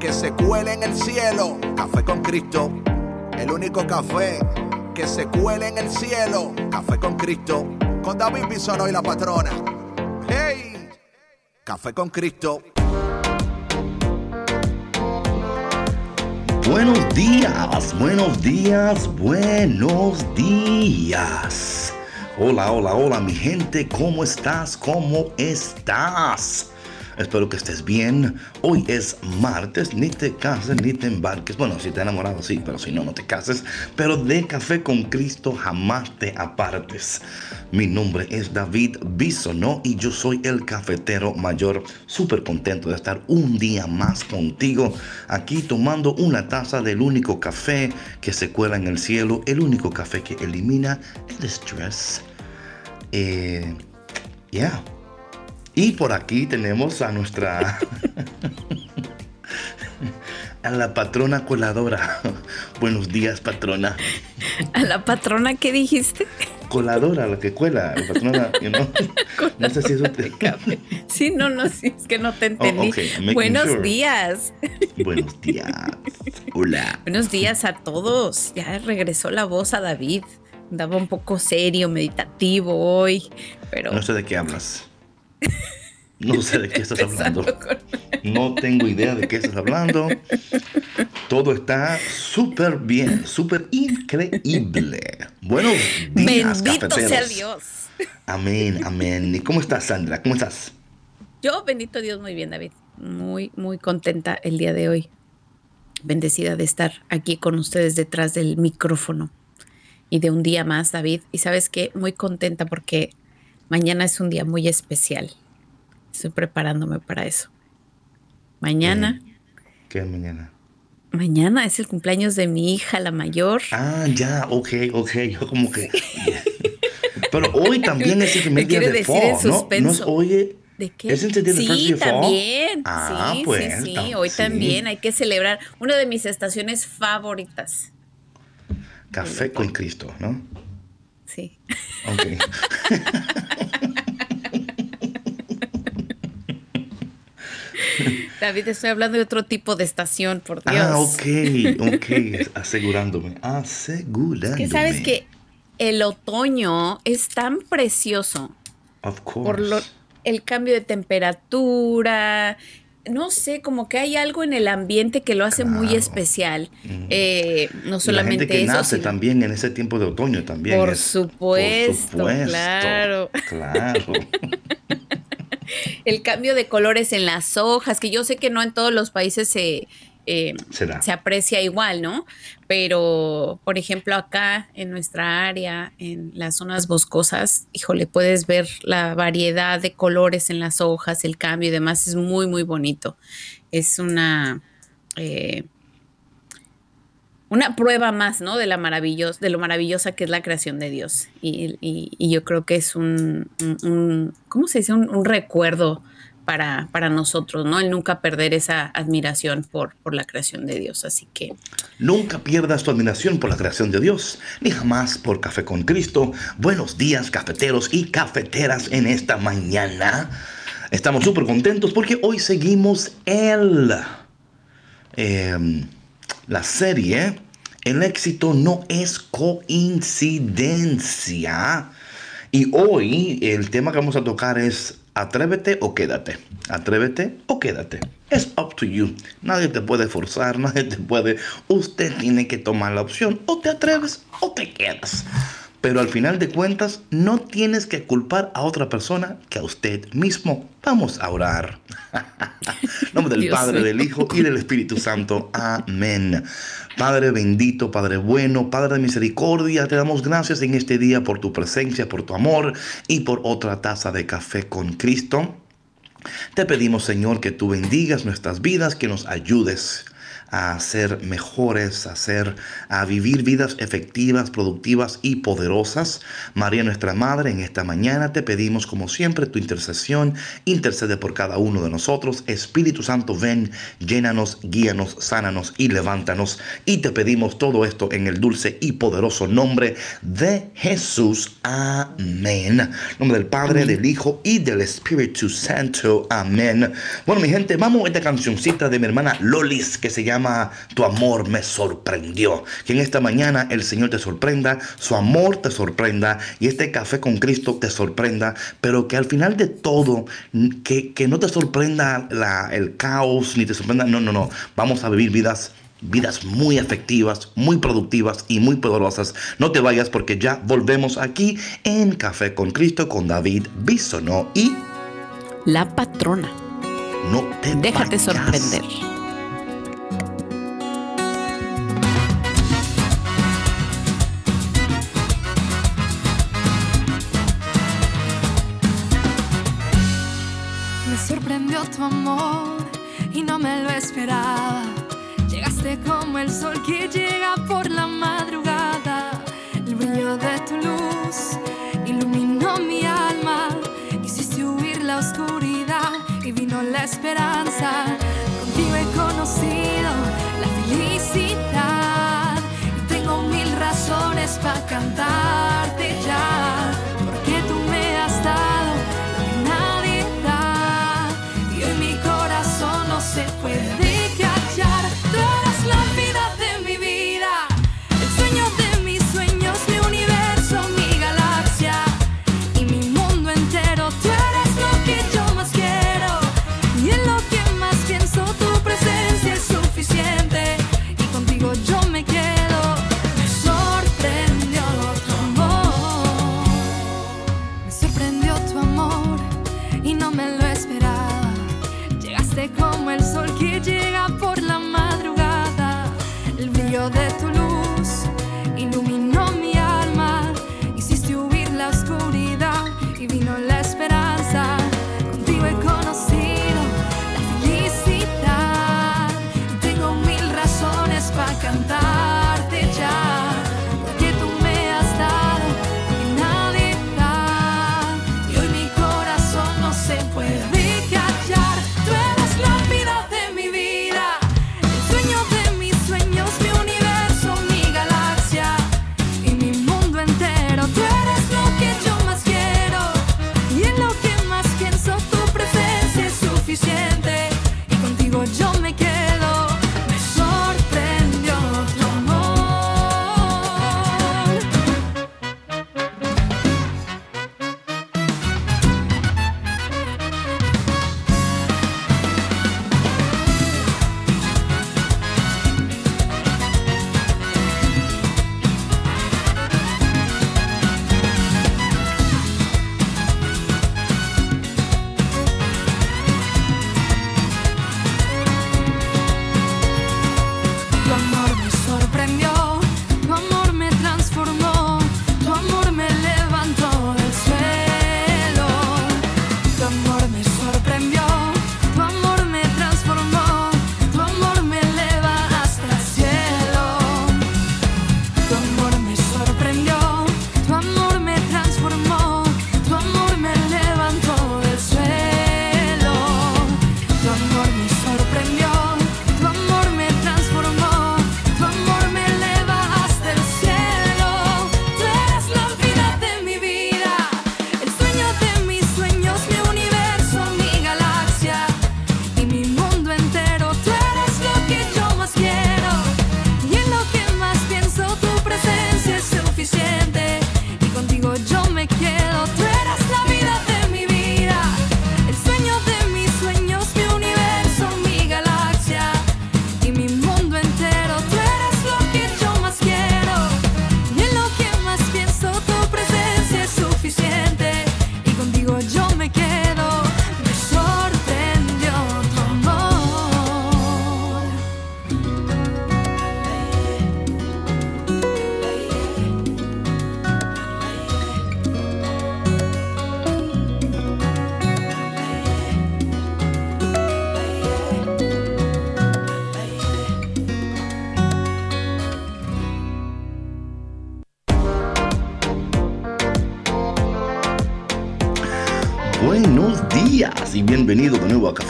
que se cuele en el cielo. Café con Cristo, el único café que se cuele en el cielo. Café con Cristo, con David Bisono y la patrona. ¡Hey! Café con Cristo. Buenos días, buenos días, buenos días. Hola, hola, hola, mi gente, ¿cómo estás? ¿Cómo estás? Espero que estés bien. Hoy es martes, ni te cases ni te embarques. Bueno, si te enamorado, sí, pero si no, no te cases. Pero de Café con Cristo jamás te apartes. Mi nombre es David Bisonó y yo soy el cafetero mayor. Súper contento de estar un día más contigo aquí tomando una taza del único café que se cuela en el cielo, el único café que elimina el estrés. Eh, yeah. Y por aquí tenemos a nuestra... a la patrona coladora. Buenos días, patrona. ¿A la patrona qué dijiste? Coladora, la que cuela, la patrona, No sé si eso te... Sí, no, no, sí, es que no te entendí. Oh, Buenos días. Buenos días. Hola. Buenos días a todos. Ya regresó la voz a David. Andaba un poco serio, meditativo hoy, pero... No sé de qué hablas. No sé de qué estás hablando. No tengo idea de qué estás hablando. Todo está súper bien, súper increíble. Buenos días, Bendito sea Dios. Amén, amén. ¿Y cómo estás, Sandra? ¿Cómo estás? Yo, bendito Dios, muy bien, David. Muy, muy contenta el día de hoy. Bendecida de estar aquí con ustedes detrás del micrófono y de un día más, David. Y sabes qué, muy contenta porque Mañana es un día muy especial. Estoy preparándome para eso. Mañana. ¿Qué es mañana? Mañana es el cumpleaños de mi hija, la mayor. Ah, ya, ok, ok. Yo como que. Pero hoy también es el primer día de fall, ¿no? No es hoy. ¿De qué? ¿Es el día sí, también. Ah, sí, pues, sí, sí. Hoy también hay que celebrar una de mis estaciones favoritas. Café con Cristo, ¿no? Sí. Ok. David, estoy hablando de otro tipo de estación, por ah, Dios. Ah, ok, ok, asegurándome, asegurándome. que sabes que el otoño es tan precioso. Of course. Por el cambio de temperatura, no sé, como que hay algo en el ambiente que lo hace muy especial. Eh, no solamente la gente que nace también en ese tiempo de otoño también. Por, supuesto, por supuesto, claro. Claro. el cambio de colores en las hojas, que yo sé que no en todos los países se, eh, se aprecia igual, ¿no? Pero, por ejemplo, acá en nuestra área, en las zonas boscosas, híjole, puedes ver la variedad de colores en las hojas, el cambio y demás, es muy, muy bonito. Es una... Eh, una prueba más, ¿no? De, la maravillosa, de lo maravillosa que es la creación de Dios. Y, yo creo que es un, ¿cómo se dice? Un, recuerdo para, para, nosotros, ¿no? El nunca perder esa admiración por, por la creación de Dios. Así que... Nunca pierdas tu admiración por la creación de Dios, ni jamás por Café con Cristo. Buenos días, cafeteros y cafeteras en esta mañana. Estamos súper contentos porque hoy seguimos el... Em, la serie El éxito no es coincidencia. Y hoy el tema que vamos a tocar es Atrévete o quédate. Atrévete o quédate. Es up to you. Nadie te puede forzar, nadie te puede. Usted tiene que tomar la opción. O te atreves o te quedas. Pero al final de cuentas, no tienes que culpar a otra persona que a usted mismo. Vamos a orar. nombre del Padre, del Hijo y del Espíritu Santo. Amén. Padre bendito, Padre bueno, Padre de misericordia, te damos gracias en este día por tu presencia, por tu amor y por otra taza de café con Cristo. Te pedimos, Señor, que tú bendigas nuestras vidas, que nos ayudes a ser mejores, a, ser, a vivir vidas efectivas, productivas y poderosas. María nuestra Madre, en esta mañana te pedimos como siempre tu intercesión, intercede por cada uno de nosotros. Espíritu Santo, ven, llénanos, guíanos, sánanos y levántanos. Y te pedimos todo esto en el dulce y poderoso nombre de Jesús. Amén. En nombre del Padre, del Hijo y del Espíritu Santo. Amén. Bueno, mi gente, vamos a esta cancioncita de mi hermana Lolis que se llama Tu amor me sorprendió. Que en esta mañana el Señor te sorprenda, su amor te sorprenda y este café con Cristo te sorprenda, pero que al final de todo, que, que no te sorprenda la, el caos, ni te sorprenda, no, no, no. Vamos a vivir vidas vidas muy efectivas, muy productivas y muy poderosas. No te vayas porque ya volvemos aquí en Café con Cristo con David Bisonó y la patrona. No te Déjate sorprender. Tu amor y no me lo esperaba. Llegaste como el sol que llega por la madrugada. El brillo de tu luz iluminó mi alma. Hiciste huir la oscuridad y vino la esperanza. Contigo he conocido la felicidad. Y tengo mil razones para cantarte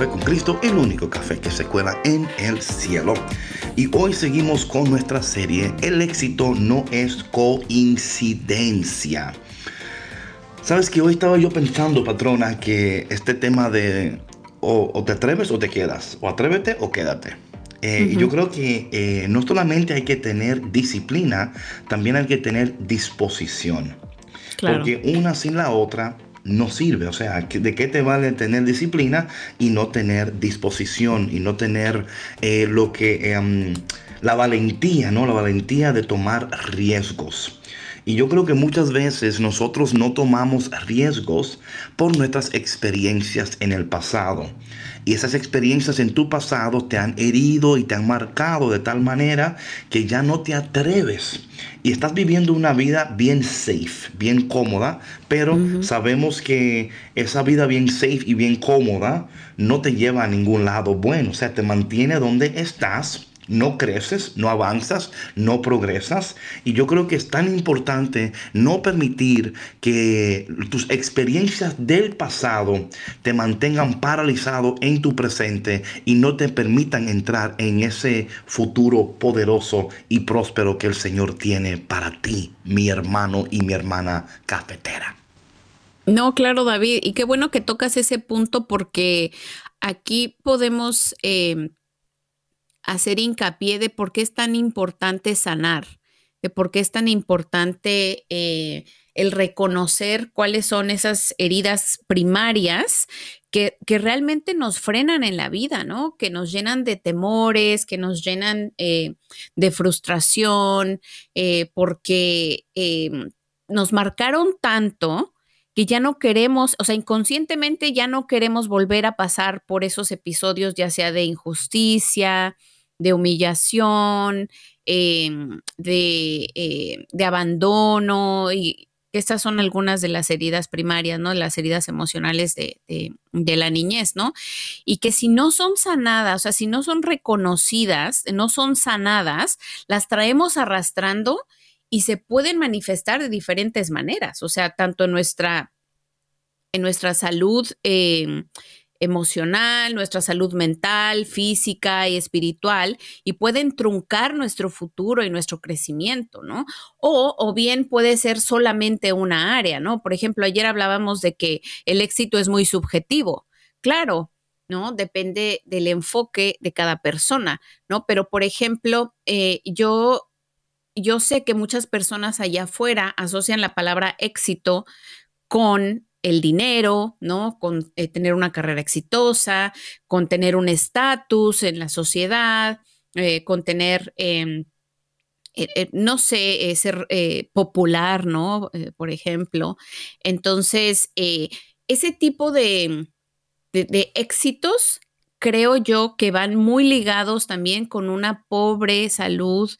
Café con Cristo, el único café que se cuela en el cielo. Y hoy seguimos con nuestra serie El éxito no es coincidencia. Sabes que hoy estaba yo pensando, patrona, que este tema de o, te atreves o te quedas, o atrévete o quédate. Eh, yo creo que eh, no solamente hay que tener disciplina, también hay que tener disposición. Porque una sin la otra no sirve. O sea, ¿de qué te vale tener disciplina y no tener disposición y no tener eh, lo que... Em, la valentía, ¿no? La valentía de tomar riesgos. Y yo creo que muchas veces nosotros no tomamos riesgos por nuestras experiencias en el pasado. Y esas experiencias en tu pasado te han herido y te han marcado de tal manera que ya no te atreves. Y estás viviendo una vida bien safe, bien cómoda, pero sabemos que esa vida bien safe y bien cómoda no te lleva a ningún lado bueno. O sea, te mantiene donde estás no creces, no avanzas, no progresas. Y yo creo que es tan importante no permitir que tus experiencias del pasado te mantengan paralizado en tu presente y no te permitan entrar en ese futuro poderoso y próspero que el Señor tiene para ti, mi hermano y mi hermana cafetera. No, claro, David, y qué bueno que tocas ese punto porque aquí podemos eh, hacer hincapié de por qué es tan importante sanar, de por qué es tan importante eh, el reconocer cuáles son esas heridas primarias que, realmente nos frenan en la vida, ¿no? Que nos llenan de temores, que nos llenan eh, de frustración, eh, porque nos marcaron tanto que ya no queremos, o sea, inconscientemente ya no queremos volver a pasar por esos episodios, ya sea de injusticia, de humillación, em, eh, de, abandono, y estas son algunas de las heridas primarias, ¿no? Las heridas emocionales de, de, la niñez, ¿no? Y que si no son sanadas, o sea, si no son reconocidas, no son sanadas, las traemos arrastrando y se pueden manifestar de diferentes maneras, o sea, tanto en nuestra, en nuestra salud em, emocional, nuestra salud mental, física y espiritual y pueden truncar nuestro futuro y nuestro crecimiento, ¿no? O, o bien puede ser solamente una área, ¿no? Por ejemplo, ayer hablábamos de que el éxito es muy subjetivo. Claro, ¿no? Depende del enfoque de cada persona, ¿no? Pero, por ejemplo, eh, yo, yo sé que muchas personas allá afuera asocian la palabra éxito con el dinero, ¿no? Con eh, tener una carrera exitosa, con tener un estatus en la sociedad, eh, con tener, em, eh, no sé, ser popular, ¿no? por ejemplo. Entonces, ese tipo de, de éxitos creo yo que van muy ligados también con una pobre salud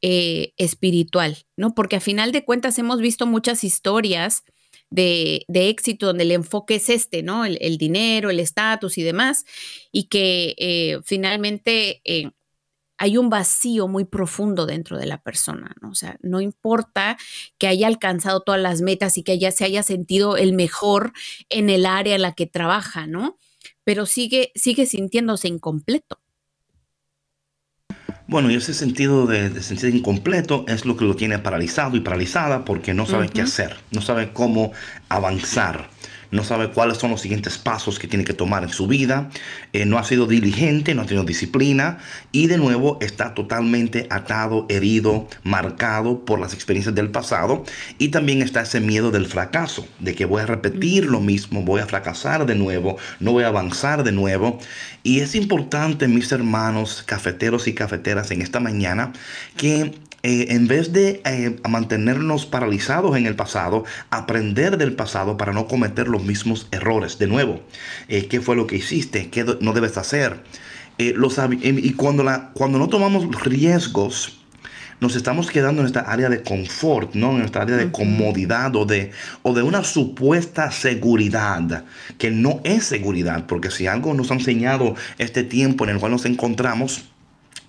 espiritual, ¿no? Porque a final de cuentas hemos visto muchas historias de, éxito donde el enfoque es este, ¿no? El, dinero, el estatus y demás, y que eh, finalmente eh, hay un vacío muy profundo dentro de la persona, ¿no? O sea, no importa que haya alcanzado todas las metas y que ella se haya sentido el mejor en el área en la que trabaja, ¿no? Pero sigue, sigue sintiéndose incompleto. Bueno, y ese sentido de, de sentir incompleto es lo que lo tiene paralizado y paralizada porque no sabe qué hacer, no sabe cómo avanzar no sabe cuáles son los siguientes pasos que tiene que tomar en su vida, eh, no ha sido diligente, no ha tenido disciplina y de nuevo está totalmente atado, herido, marcado por las experiencias del pasado y también está ese miedo del fracaso, de que voy a repetir lo mismo, voy a fracasar de nuevo, no voy a avanzar de nuevo. Y es importante, mis hermanos cafeteros y cafeteras, en esta mañana, que eh, en vez de eh, mantenernos paralizados en el pasado, aprender del pasado para no cometer los mismos errores. De nuevo, eh, ¿qué fue lo que hiciste? ¿Qué no debes hacer? y cuando, la, cuando no tomamos riesgos, nos estamos quedando en esta área de confort, ¿no? En esta área de comodidad o de, o de una supuesta seguridad, que no es seguridad, porque si algo nos ha enseñado este tiempo en el cual nos encontramos,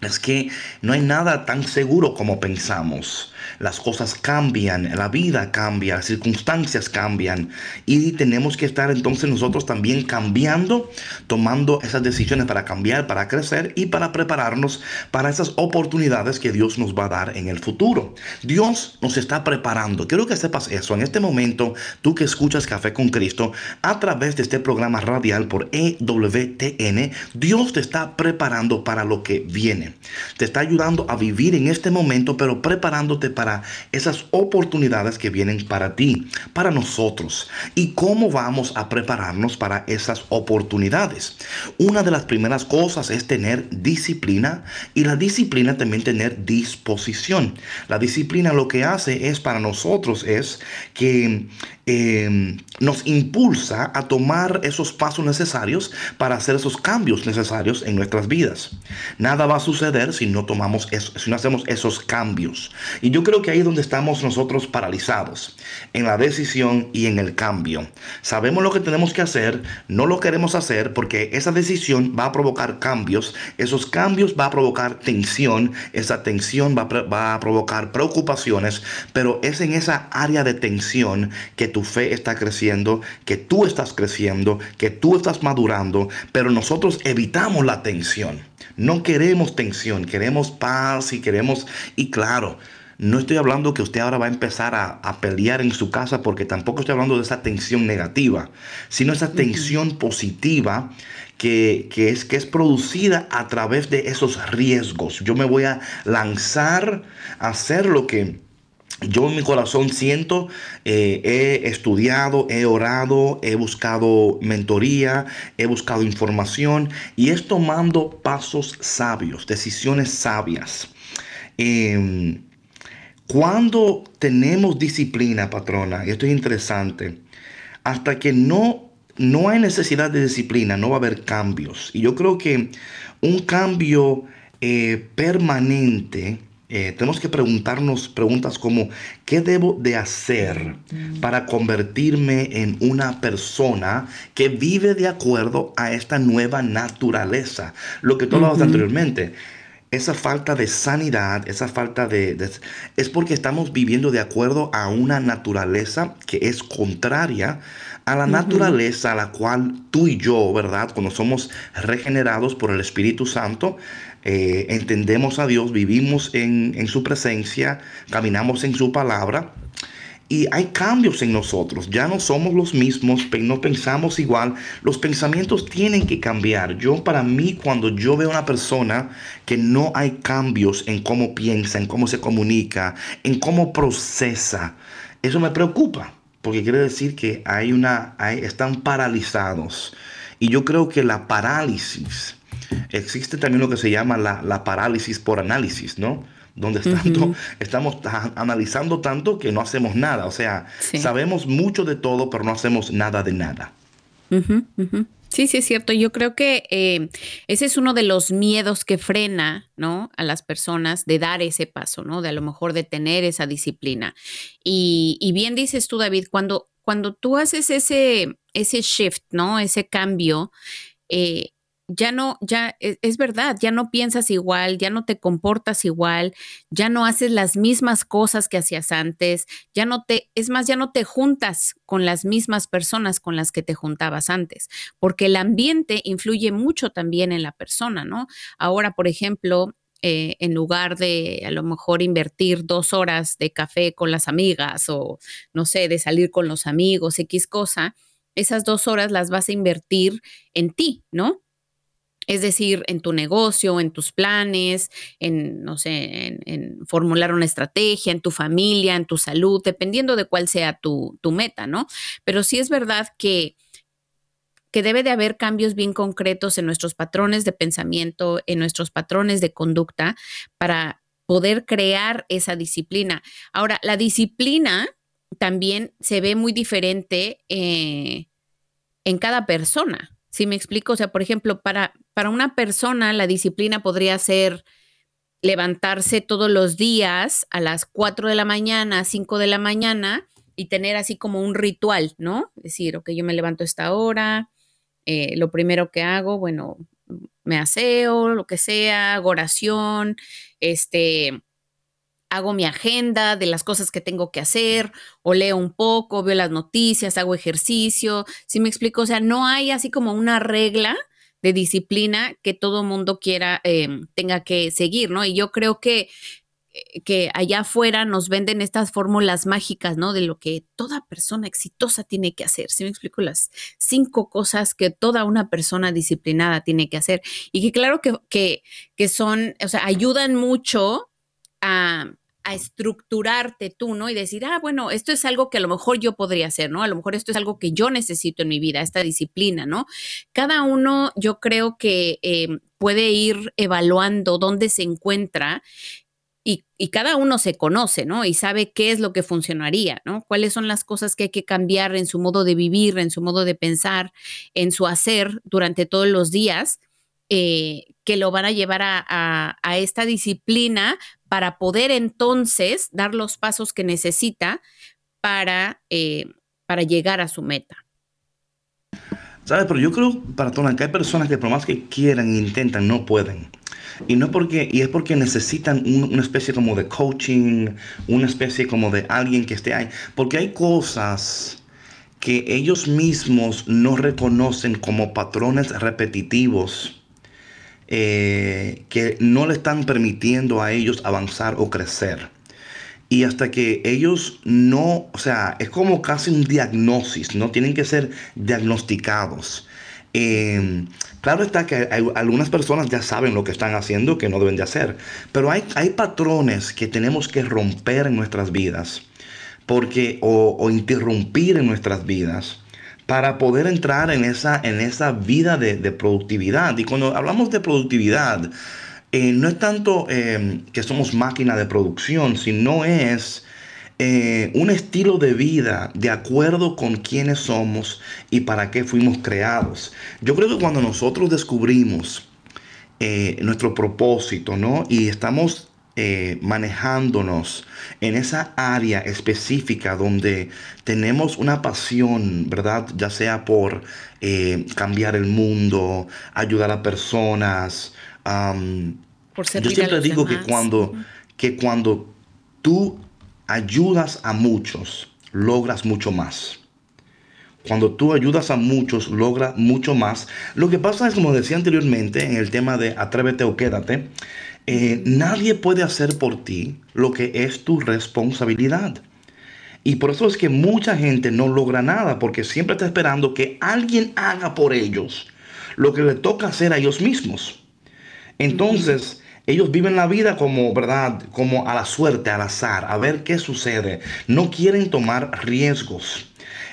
es que no hay nada tan seguro como pensamos las cosas cambian, la vida cambia, las circunstancias cambian y tenemos que estar entonces nosotros también cambiando, tomando esas decisiones para cambiar, para crecer y para prepararnos para esas oportunidades que Dios nos va a dar en el futuro. Dios nos está preparando. Quiero que sepas eso. En este momento, tú que escuchas Café con Cristo a través de este programa radial por EWTN, Dios te está preparando para lo que viene. Te está ayudando a vivir en este momento, pero preparándote para esas oportunidades que vienen para ti, para nosotros. ¿Y cómo vamos a prepararnos para esas oportunidades? Una de las primeras cosas es tener disciplina y la disciplina también tener disposición. La disciplina lo que hace es para nosotros es que Em, nos impulsa a tomar esos pasos necesarios para hacer esos cambios necesarios en nuestras vidas. Nada va a suceder si no tomamos eso, si no hacemos esos cambios. Y yo creo que ahí es donde estamos nosotros paralizados, en la decisión y en el cambio. Sabemos lo que tenemos que hacer, no lo queremos hacer porque esa decisión va a provocar cambios, esos cambios va a provocar tensión, esa tensión va va a provocar preocupaciones, pero es en esa área de tensión que tu fe está creciendo, que tú estás creciendo, que tú estás madurando, pero nosotros evitamos la tensión. No queremos tensión, queremos paz y queremos, y claro, no estoy hablando que usted ahora va a empezar a, pelear en su casa porque tampoco estoy hablando de esa tensión negativa, sino esa tensión positiva que, que, es, que es producida a través de esos riesgos. Yo me voy a lanzar a hacer lo que yo en mi corazón siento, eh, he estudiado, he orado, he buscado mentoría, he buscado información y es tomando pasos sabios, decisiones sabias. Em, cuando tenemos disciplina, patrona, y esto es interesante, hasta que no, no hay necesidad de disciplina, no va a haber cambios. Y yo creo que un cambio eh, permanente, eh, tenemos que preguntarnos preguntas como, ¿qué debo de hacer para convertirme en una persona que vive de acuerdo a esta nueva naturaleza? Lo que tú hablabas anteriormente. Esa falta de sanidad, esa falta de, Es porque estamos viviendo de acuerdo a una naturaleza que es contraria a la naturaleza a la cual tú y yo, ¿verdad? Cuando somos regenerados por el Espíritu Santo, eh, entendemos a Dios, vivimos en, su presencia, caminamos en su palabra. Y hay cambios en nosotros, ya no somos los mismos, no pensamos igual, los pensamientos tienen que cambiar. Yo para mí cuando yo veo a una persona que no hay cambios en cómo piensa, en cómo se comunica, en cómo procesa, eso me preocupa, porque quiere decir que hay una, están paralizados. Y yo creo que la parálisis Existe también lo que se llama la, parálisis por análisis, ¿no? Donde estamos analizando tanto que no hacemos nada. O sea, sabemos mucho de todo, pero no hacemos nada de nada. Sí, sí, es cierto. Yo creo que eh, ese es uno de los miedos que frena, ¿no? A las personas de dar ese paso, ¿no? De a lo mejor de tener esa disciplina. Y, bien dices tú, David, cuando, cuando tú haces ese, ese shift, ¿no? Ese cambio, eh, ya no, ya e, es, verdad, ya no piensas igual, ya no te comportas igual, ya no haces las mismas cosas que hacías antes, ya no te, es más, ya no te juntas con las mismas personas con las que te juntabas antes, porque el ambiente influye mucho también en la persona, ¿no? Ahora, por ejemplo, eh, en lugar de a lo mejor invertir dos horas de café con las amigas o no sé, de salir con los amigos, X cosa, esas dos horas las vas a invertir en ti, ¿no? Es decir, en tu negocio, en tus planes, en, no sé, en, formular una estrategia, en tu familia, en tu salud, dependiendo de cuál sea tu, meta, ¿no? Pero sí es verdad que, que debe de haber cambios bien concretos en nuestros patrones de pensamiento, en nuestros patrones de conducta para poder crear esa disciplina. Ahora, la disciplina también se ve muy diferente eh, en cada persona. Si me explico, o sea, por ejemplo, para, para una persona la disciplina podría ser levantarse todos los días a las 4 de la mañana, 5 de la mañana y tener así como un ritual, ¿no? Decir, ok, yo me levanto a esta hora, eh, lo primero que hago, bueno, me aseo, lo que sea, hago oración, este, hago mi agenda de las cosas que tengo que hacer, o leo un poco, veo las noticias, hago ejercicio, si me explico? O sea, no hay así como una regla disciplina que todo mundo quiera, em, tenga que seguir, ¿no? Y yo creo que eh, que allá afuera nos venden estas fórmulas mágicas, ¿no? De lo que toda persona exitosa tiene que hacer. Si me explico las cinco cosas que toda una persona disciplinada tiene que hacer y que claro que, que, que son, o sea, ayudan mucho a, a estructurarte tú, ¿no? Y decir, ah, bueno, esto es algo que a lo mejor yo podría hacer, ¿no? A lo mejor esto es algo que yo necesito en mi vida, esta disciplina, ¿no? Cada uno yo creo que eh, puede ir evaluando dónde se encuentra y, y, cada uno se conoce, ¿no? Y sabe qué es lo que funcionaría, ¿no? Cuáles son las cosas que hay que cambiar en su modo de vivir, en su modo de pensar, en su hacer durante todos los días. Eh, que lo van a llevar a, esta disciplina para poder entonces dar los pasos que necesita para, eh, para llegar a su meta. ¿Sabes? Pero yo creo, para todas que hay personas que por más que quieran intentan, no pueden. Y no porque, y es porque necesitan una especie como de coaching, una especie como de alguien que esté ahí. Porque hay cosas que ellos mismos no reconocen como patrones repetitivos eh, que no le están permitiendo a ellos avanzar o crecer. Y hasta que ellos no, o sea, es como casi un diagnosis, ¿no? Tienen que ser diagnosticados. Em, claro está que algunas personas ya saben lo que están haciendo, que no deben de hacer, pero hay, hay patrones que tenemos que romper en nuestras vidas, porque, o, o interrumpir en nuestras vidas, para poder entrar en esa, en esa vida de, productividad. Y cuando hablamos de productividad, eh, no es tanto eh, que somos máquina de producción, sino es eh, un estilo de vida de acuerdo con quiénes somos y para qué fuimos creados. Yo creo que cuando nosotros descubrimos nuestro propósito, ¿no? Y estamos eh, manejándonos en esa área específica donde tenemos una pasión, ¿verdad? Ya sea por eh, cambiar el mundo, ayudar a personas. por yo siempre digo que cuando, que cuando tú ayudas a muchos, logras mucho más. Cuando tú ayudas a muchos, logras mucho más. Lo que pasa es, como decía anteriormente, en el tema de atrévete o quédate, eh, nadie puede hacer por ti lo que es tu responsabilidad. Y por eso es que mucha gente no logra nada, porque siempre está esperando que alguien haga por ellos lo que le toca hacer a ellos mismos. Entonces, ellos viven la vida como, ¿verdad? Como a la suerte, al azar, a ver qué sucede. No quieren tomar riesgos.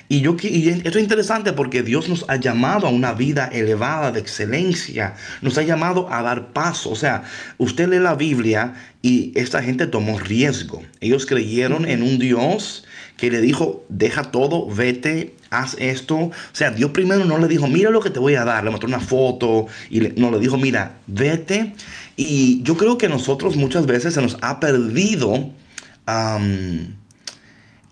Y, yo, y esto es interesante porque Dios nos ha llamado a una vida elevada de excelencia. Nos ha llamado a dar paso. O sea, usted lee la Biblia y esta gente tomó riesgo. Ellos creyeron en un Dios que le dijo, deja todo, vete, haz esto. O sea, Dios primero no le dijo, mira lo que te voy a dar. Le mostró una foto y no le dijo, mira, vete. Y yo creo que nosotros muchas veces se nos ha perdido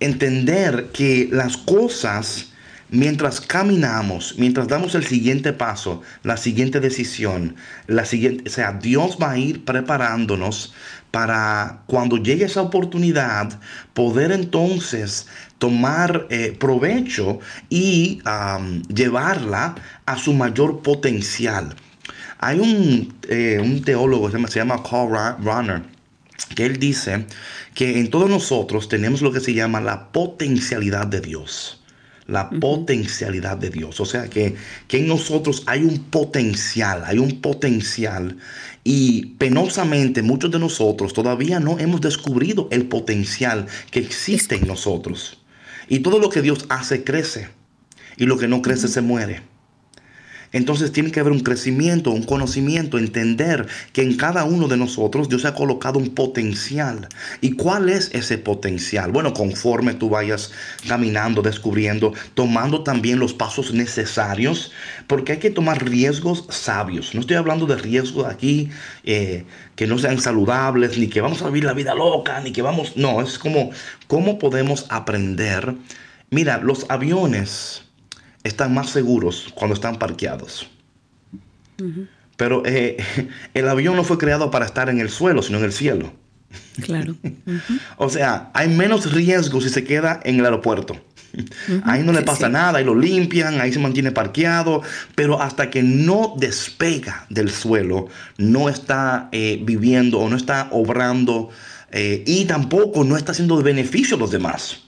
entender que las cosas, mientras caminamos, mientras damos el siguiente paso, la siguiente decisión, la siguiente, o sea, Dios va a ir preparándonos para cuando llegue esa oportunidad poder entonces tomar eh, provecho y llevarla a su mayor potencial. Hay un, eh, un teólogo, se llama Carl Runner, que él dice que en todos nosotros tenemos lo que se llama la potencialidad de Dios. La potencialidad de Dios. O sea que, que en nosotros hay un potencial, hay un potencial. Y penosamente muchos de nosotros todavía no hemos descubrido el potencial que existe en nosotros. Y todo lo que Dios hace crece. Y lo que no crece se muere. Entonces tiene que haber un crecimiento, un conocimiento, entender que en cada uno de nosotros Dios ha colocado un potencial. ¿Y cuál es ese potencial? Bueno, conforme tú vayas caminando, descubriendo, tomando también los pasos necesarios, porque hay que tomar riesgos sabios. No estoy hablando de riesgos aquí eh, que no sean saludables, ni que vamos a vivir la vida loca, ni que vamos... No, es como cómo podemos aprender. Mira, los aviones están más seguros cuando están parqueados. Pero eh, el avión no fue creado para estar en el suelo, sino en el cielo. Claro. o sea, hay menos riesgo si se queda en el aeropuerto. Ahí no le pasa nada, ahí lo limpian, ahí se mantiene parqueado, pero hasta que no despega del suelo, no está eh, viviendo o no está obrando eh, y tampoco no está haciendo beneficio a los demás.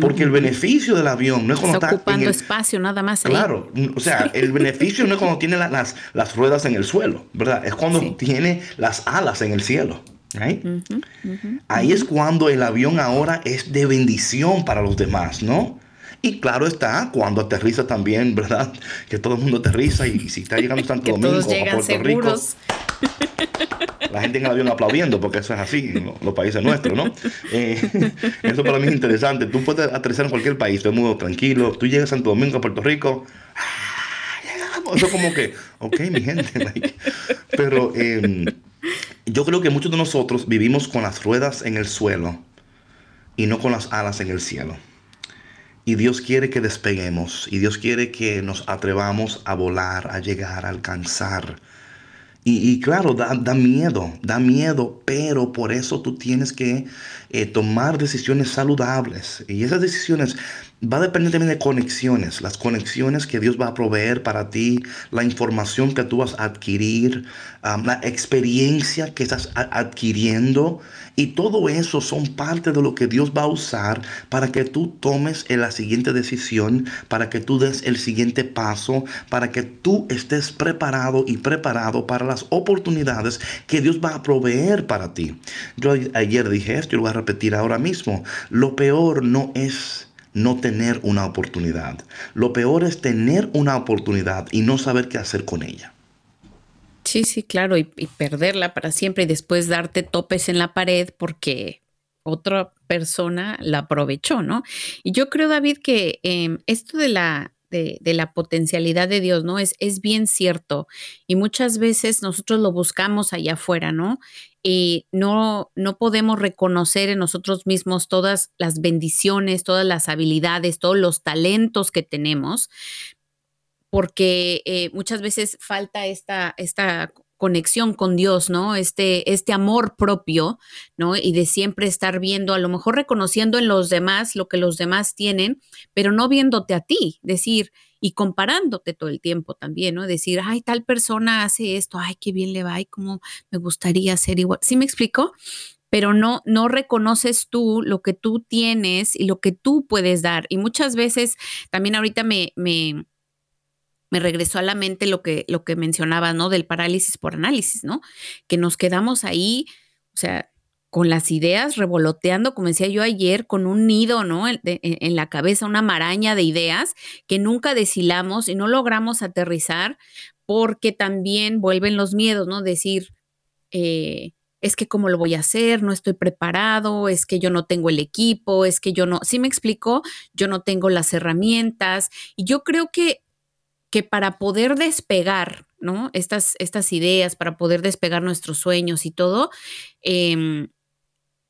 Porque el beneficio del avión no es cuando está, ocupando espacio nada más. Claro, o sea, el beneficio no es cuando tiene las, las, ruedas en el suelo, ¿verdad? Es cuando tiene las alas en el cielo. Ahí es cuando el avión ahora es de bendición para los demás, ¿no? Y claro está, cuando aterriza también, ¿verdad? Que todo el mundo aterriza y, si está llegando Santo Domingo o a Puerto Rico. La gente en el avión aplaudiendo, porque eso es así, los países nuestros, ¿no? Eh, eso para mí es interesante. Tú puedes aterrizar en cualquier país, todo el mundo tranquilo. Tú llegas a Santo Domingo, a Puerto Rico. ¡ah, eso como que, ok, mi gente. Pero em, yo creo que muchos de nosotros vivimos con las ruedas en el suelo y no con las alas en el cielo. Y Dios quiere que despeguemos y Dios quiere que nos atrevamos a volar, a llegar, a alcanzar. Y, claro, da, da, miedo, da miedo, pero por eso tú tienes que eh, tomar decisiones saludables. Y esas decisiones va a depender también de conexiones, las conexiones que Dios va a proveer para ti, la información que tú vas a adquirir, la experiencia que estás adquiriendo. Y todo eso son parte de lo que Dios va a usar para que tú tomes la siguiente decisión, para que tú des el siguiente paso, para que tú estés preparado y preparado para las oportunidades que Dios va a proveer para ti. Yo ayer dije esto y lo voy a repetir ahora mismo. Lo peor no es no tener una oportunidad. Lo peor es tener una oportunidad y no saber qué hacer con ella. Sí, sí, claro, y, perderla para siempre y después darte topes en la pared porque otra persona la aprovechó, ¿no? Y yo creo, David, que em, esto de la, de, la potencialidad de Dios, ¿no? Es, es bien cierto. Y muchas veces nosotros lo buscamos allá afuera, ¿no? Y no, no podemos reconocer en nosotros mismos todas las bendiciones, todas las habilidades, todos los talentos que tenemos, porque eh, muchas veces falta esta, esta conexión con Dios, ¿no? Este, este amor propio, ¿no? Y de siempre estar viendo, a lo mejor reconociendo en los demás lo que los demás tienen, pero no viéndote a ti, decir, y comparándote todo el tiempo también, ¿no? Decir, ay, tal persona hace esto, ay, qué bien le va, ay, cómo me gustaría ser igual. ¿Sí me explico? Pero no, no reconoces tú lo que tú tienes y lo que tú puedes dar. Y muchas veces, también ahorita me, me, me regresó a la mente lo que, lo que mencionaba, ¿no? Del parálisis por análisis, ¿no? Que nos quedamos ahí, o sea, con las ideas revoloteando, como decía yo ayer, con un nido, ¿no? En, la cabeza, una maraña de ideas que nunca deshilamos y no logramos aterrizar porque también vuelven los miedos, ¿no? Decir, eh, es que cómo lo voy a hacer, no estoy preparado, es que yo no tengo el equipo, es que yo no, ¿sí me explico? Yo no tengo las herramientas y yo creo que, que para poder despegar, ¿no? Estas, estas ideas, para poder despegar nuestros sueños y todo, eh,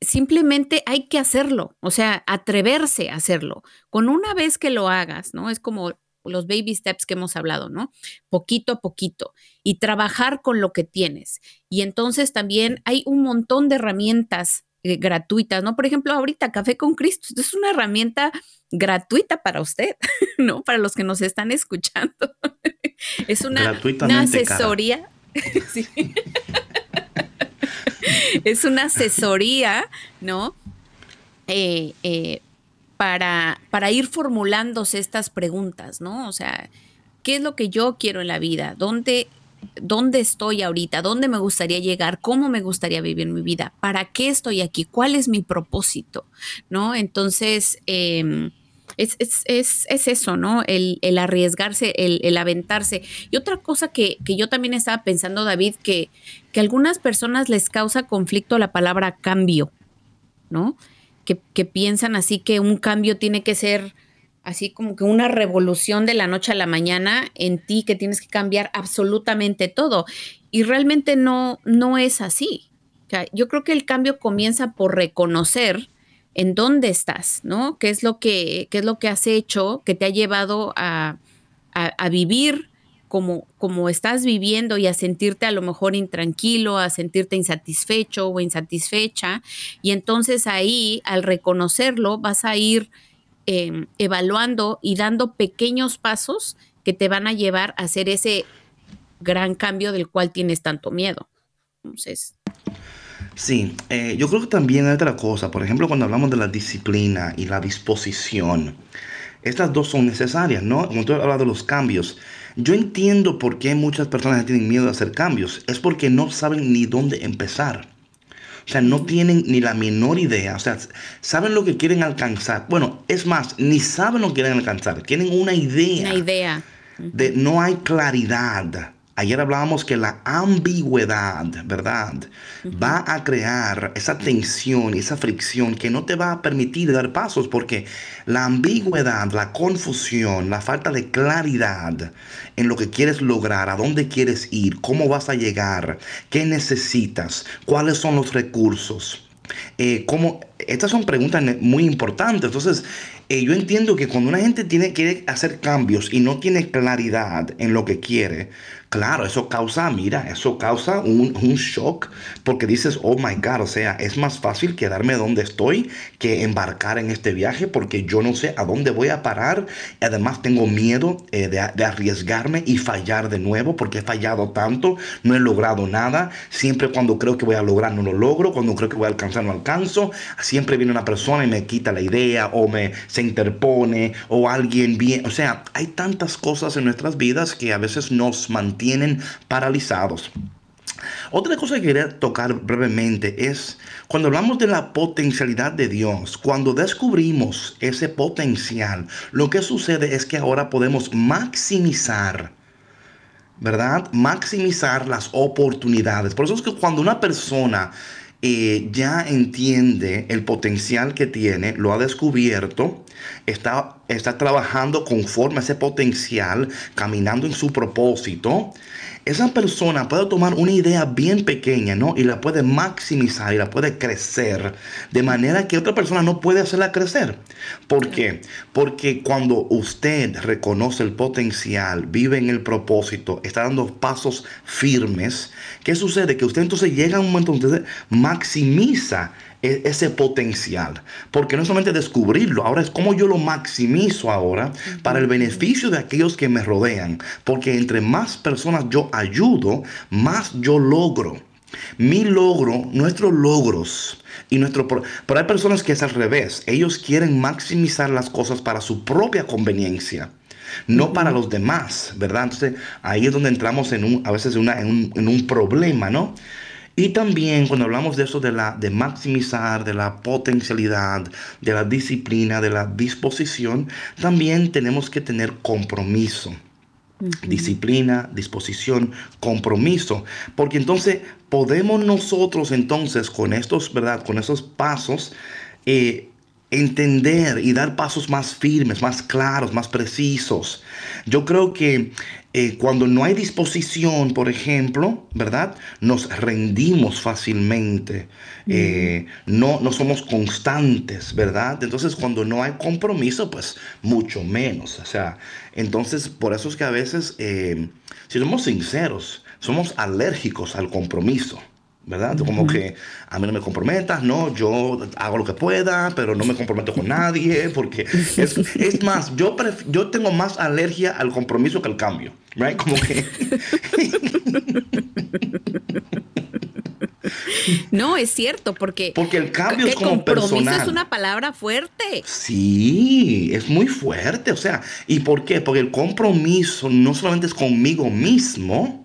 simplemente hay que hacerlo, o sea, atreverse a hacerlo. Con una vez que lo hagas, ¿no? Es como los baby steps que hemos hablado, ¿no? Poquito a poquito y trabajar con lo que tienes. Y entonces también hay un montón de herramientas eh, gratuitas, ¿no? Por ejemplo, ahorita Café con Cristo, esto es una herramienta gratuita para usted, ¿no? Para los que nos están escuchando. es una, una asesoría. sí. es una asesoría, ¿no? Eh, eh, para, para ir formulándose estas preguntas, ¿no? O sea, ¿qué es lo que yo quiero en la vida? ¿Dónde, dónde estoy ahorita? ¿Dónde me gustaría llegar? ¿Cómo me gustaría vivir mi vida? ¿Para qué estoy aquí? ¿Cuál es mi propósito? ¿No? Entonces, em, es, eso, ¿no? El, arriesgarse, el, aventarse. Y otra cosa que, yo también estaba pensando, David, que, que algunas personas les causa conflicto la palabra cambio, ¿no? Que, que piensan así que un cambio tiene que ser así como que una revolución de la noche a la mañana en ti, que tienes que cambiar absolutamente todo. Y realmente no, no es así. O sea, yo creo que el cambio comienza por reconocer en dónde estás, ¿no? ¿Qué es lo que, qué es lo que has hecho que te ha llevado a, vivir como, como estás viviendo y a sentirte a lo mejor intranquilo, a sentirte insatisfecho o insatisfecha. Y entonces ahí, al reconocerlo, vas a ir em, evaluando y dando pequeños pasos que te van a llevar a hacer ese gran cambio del cual tienes tanto miedo. Entonces. Sí, eh, yo creo que también hay otra cosa. Por ejemplo, cuando hablamos de la disciplina y la disposición, estas dos son necesarias, ¿no? Como tú hablas de los cambios. Yo entiendo por qué muchas personas tienen miedo de hacer cambios. Es porque no saben ni dónde empezar. O sea, no tienen ni la menor idea. O sea, saben lo que quieren alcanzar. Bueno, es más, ni saben lo que quieren alcanzar. Tienen una idea. Una idea. De no hay claridad Ayer hablábamos que la ambigüedad, ¿verdad? Va a crear esa tensión y esa fricción que no te va a permitir dar pasos porque la ambigüedad, la confusión, la falta de claridad en lo que quieres lograr, a dónde quieres ir, cómo vas a llegar, qué necesitas, cuáles son los recursos. Eh, estas son preguntas muy importantes. Entonces, eh, yo entiendo que cuando una gente tiene, quiere hacer cambios y no tiene claridad en lo que quiere, Claro, eso causa, mira, eso causa un, shock porque dices, oh my God, o sea, es más fácil quedarme donde estoy que embarcar en este viaje porque yo no sé a dónde voy a parar. Además tengo miedo eh, de, de, arriesgarme y fallar de nuevo porque he fallado tanto, no he logrado nada. Siempre cuando creo que voy a lograr no lo logro, cuando creo que voy a alcanzar no alcanzo. Siempre viene una persona y me quita la idea o me se interpone o alguien viene. O sea, hay tantas cosas en nuestras vidas que a veces nos mantienen tienen paralizados. Otra cosa que quería tocar brevemente es cuando hablamos de la potencialidad de Dios, cuando descubrimos ese potencial, lo que sucede es que ahora podemos maximizar, ¿verdad? Maximizar las oportunidades. Por eso es que cuando una persona ya entiende el potencial que tiene, lo ha descubierto, está, está trabajando conforme a ese potencial, caminando en su propósito, esa persona puede tomar una idea bien pequeña, ¿no? Y la puede maximizar y la puede crecer de manera que otra persona no puede hacerla crecer. ¿Por qué? Porque cuando usted reconoce el potencial, vive en el propósito, está dando pasos firmes, ¿qué sucede? Que usted entonces llega a un momento donde maximiza e-, ese potencial. Porque no solamente descubrirlo, ahora es como yo lo maximizo ahora para el beneficio de aquellos que me rodean. Porque entre más personas yo ayudo, más yo logro. Mi logro, nuestros logros y nuestro... Pero hay personas que es al revés. Ellos quieren maximizar las cosas para su propia conveniencia no para los demás, ¿verdad? Entonces ahí es donde entramos en un, a veces en, un, en un problema, ¿no? Y también cuando hablamos de eso de, la, de maximizar, de la potencialidad, de la disciplina, de la disposición, también tenemos que tener compromiso. Disciplina, disposición, compromiso. Porque entonces podemos nosotros entonces con estos, ¿verdad? Con esos pasos, eh, entender y dar pasos más firmes, más claros, más precisos. Yo creo que eh, cuando no hay disposición, por ejemplo, ¿verdad? Nos rendimos fácilmente, eh, no, no somos constantes, ¿verdad? Entonces cuando no hay compromiso, pues mucho menos. O sea, entonces por eso es que a veces, eh, si somos sinceros, somos alérgicos al compromiso. ¿Verdad? Como que a mí no me comprometas, no, yo hago lo que pueda, pero no me comprometo con nadie, porque es, es más, yo, yo tengo más alergia al compromiso que al cambio, ¿right? Como que... No, es cierto, porque... Porque el cambio es como compromiso es una palabra fuerte. Sí, es muy fuerte, o sea, ¿y por qué? Porque el compromiso no solamente es conmigo mismo,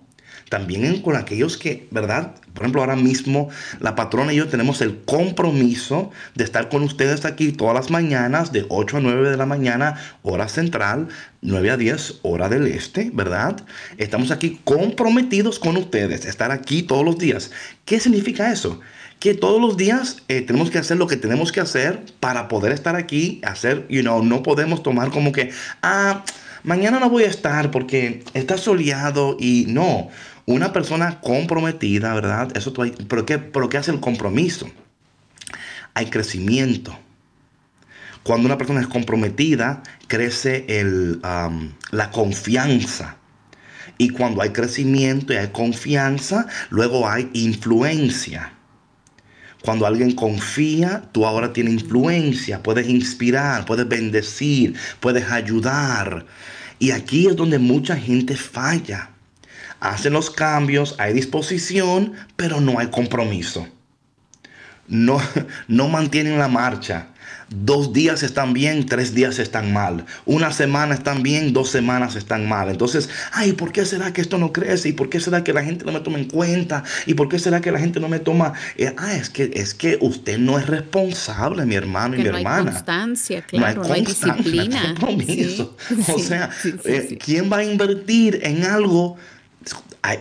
también con aquellos que, ¿verdad? Por ejemplo, ahora mismo la patrona y yo tenemos el compromiso de estar con ustedes aquí todas las mañanas de 8 a 9 de la mañana, hora central, 9 a 10, hora del este, ¿verdad? Estamos aquí comprometidos con ustedes, estar aquí todos los días. ¿Qué significa eso? que todos los días eh, tenemos que hacer lo que tenemos que hacer para poder estar aquí, hacer, you know, no podemos tomar como que, ah, mañana no voy a estar porque está soleado y no. Una persona comprometida, ¿verdad? Eso pero, ¿qué, pero ¿qué hace el compromiso? Hay crecimiento. Cuando una persona es comprometida, crece el, la confianza. Y cuando hay crecimiento y hay confianza, luego hay influencia. Cuando alguien confía, tú ahora tienes influencia, puedes inspirar, puedes bendecir, puedes ayudar. Y aquí es donde mucha gente falla. Hacen los cambios, hay disposición, pero no hay compromiso. No, no mantienen la marcha. Dos días están bien, tres días están mal. Una semana están bien, dos semanas están mal. Entonces, ay, ¿por qué será que esto no crece? ¿Y por qué será que la gente no me toma en cuenta? ¿Y por qué será que la gente no me toma? Eh, ah, es que, es que usted no es responsable, mi hermano y mi hermana. No hay constancia, no hay, disciplina. o sea, eh, ¿quién va a invertir en algo?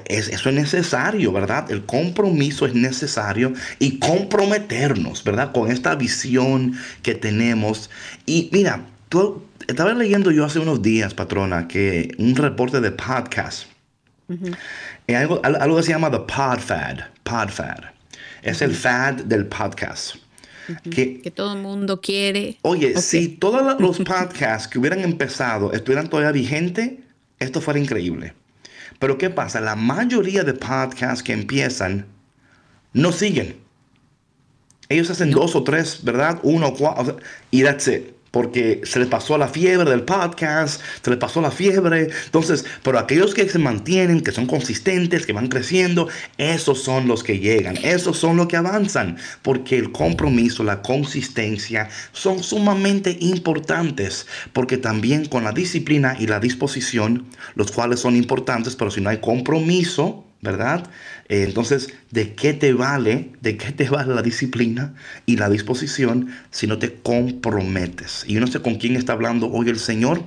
Eso es necesario, ¿verdad? El compromiso es necesario y comprometernos, ¿verdad? Con esta visión que tenemos. Y mira, tú estaba leyendo yo hace unos días, patrona, que un reporte de podcast, algo, algo, que se llama The PodFad, PodFad. Es el fad del podcast. que, que, todo el mundo quiere. Oye, si todos los podcasts que hubieran empezado estuvieran todavía vigentes, esto fuera increíble. Pero ¿qué pasa? La mayoría de podcasts que empiezan no siguen. Ellos hacen dos o tres, ¿verdad? Uno, cuatro, y that's it porque se les pasó la fiebre del podcast, se les pasó la fiebre. Entonces, pero aquellos que se mantienen, que son consistentes, que van creciendo, esos son los que llegan, esos son los que avanzan, porque el compromiso, la consistencia son sumamente importantes, porque también con la disciplina y la disposición, los cuales son importantes, pero si no hay compromiso, ¿verdad? Eh, entonces, ¿de qué te vale, de qué te vale la disciplina y la disposición si no te comprometes? Y yo no sé con quién está hablando hoy el Señor,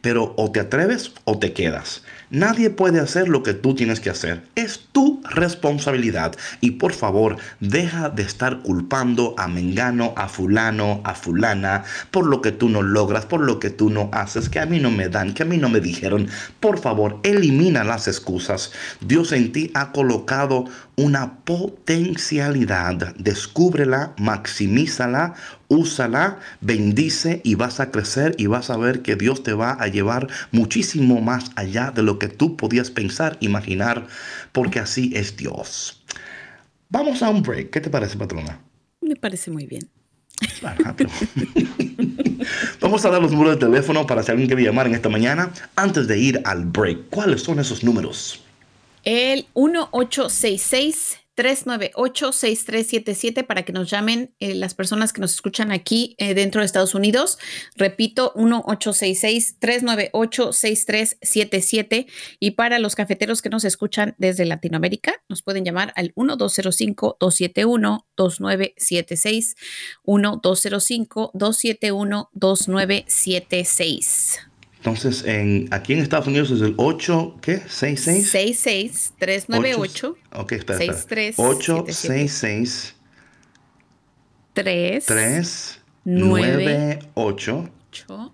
pero o te atreves o te quedas. Nadie puede hacer lo que tú tienes que hacer. Es tu responsabilidad. Y por favor, deja de estar culpando a Mengano, a fulano, a fulana, por lo que tú no logras, por lo que tú no haces, que a mí no me dan, que a mí no me dijeron. Por favor, elimina las excusas. Dios en ti ha colocado una potencialidad. Descúbrela, maximízala, úsala, bendice y vas a crecer y vas a ver que Dios te va a llevar muchísimo más allá de lo que tú podías pensar, imaginar, porque así es Dios. Vamos a un break. ¿Qué te parece, patrona? Me parece muy bien. Vamos a dar los números de teléfono para si alguien quiere llamar en esta mañana antes de ir al break. ¿Cuáles son esos números? El 1866 398-6377 para que nos llamen eh, las personas que nos escuchan aquí eh, dentro de Estados Unidos. Repito, 1866-398-6377. Y para los cafeteros que nos escuchan desde Latinoamérica, nos pueden llamar al 1205-271-2976. 1205-271-2976. Entonces, en, aquí en Estados Unidos es el 8, ¿qué? 66. 66 398. Ok, espera. 63 866 3 3 9 8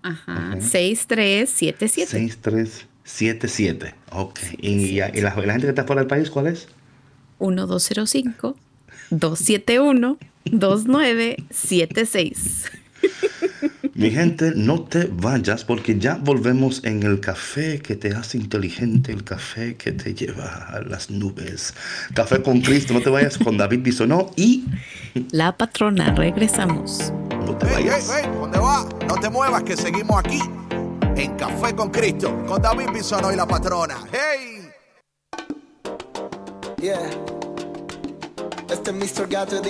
ajá. Okay. 6377. 6377. Ok. ¿Y, y, la, y la gente que está fuera del país cuál es? 1205 271 2976. Mi gente, no te vayas porque ya volvemos en el café que te hace inteligente, el café que te lleva a las nubes. Café con Cristo, no te vayas con David Bisonó y... La patrona, regresamos. No te vayas. ¿Dónde va? No te muevas que seguimos aquí en Café con Cristo con David Bisonó y la patrona. ¡Hey! Yeah. Este es Mr. Gato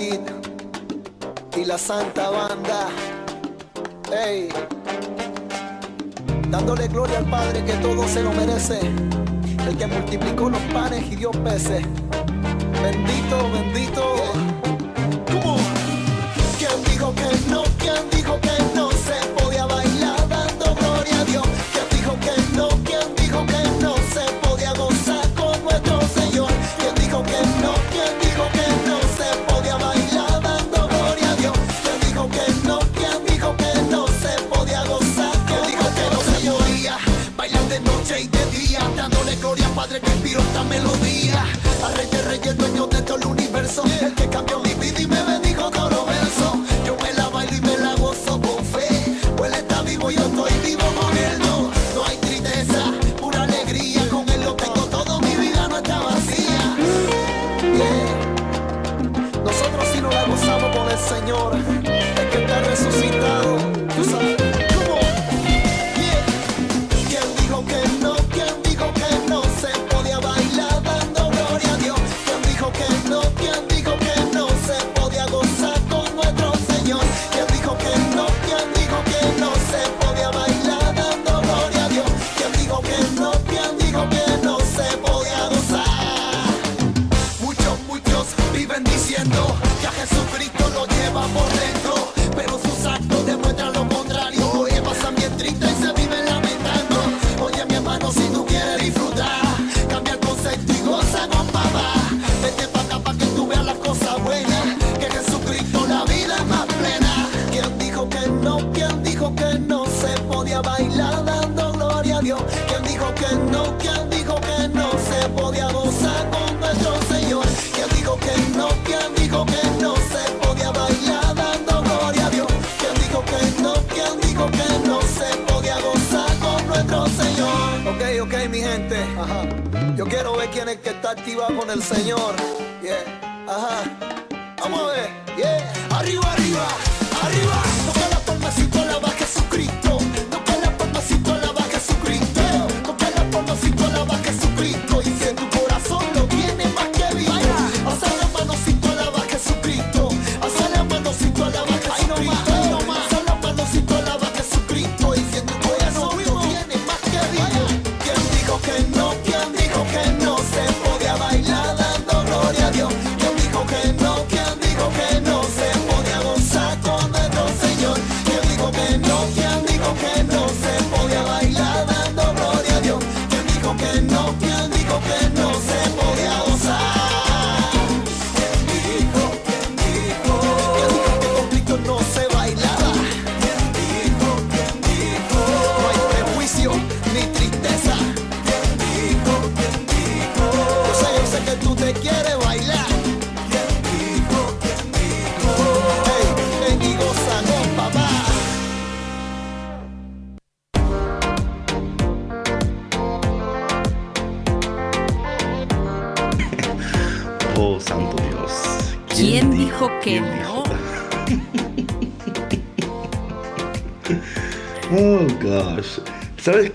y la Santa Banda. Dándole gloria al Padre que todo se lo merece. El que multiplicó los panes y dio peces. Bendito, bendito.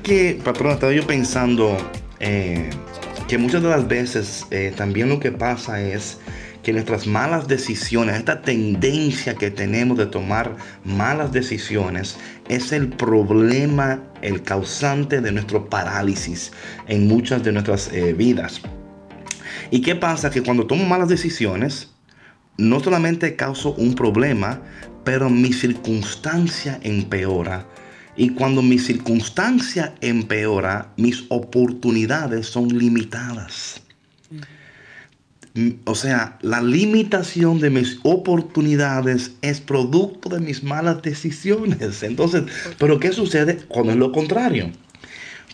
¿Sabes qué, patrón? Estaba yo pensando eh, que muchas de las veces eh, también lo que pasa es que nuestras malas decisiones, esta tendencia que tenemos de tomar malas decisiones, es el problema, el causante de nuestro parálisis en muchas de nuestras eh, vidas. ¿Y qué pasa? Que cuando tomo malas decisiones, no solamente causo un problema, pero mi circunstancia empeora y cuando mi circunstancia empeora, mis oportunidades son limitadas. O sea, la limitación de mis oportunidades es producto de mis malas decisiones. Entonces, pero ¿qué sucede cuando es lo contrario?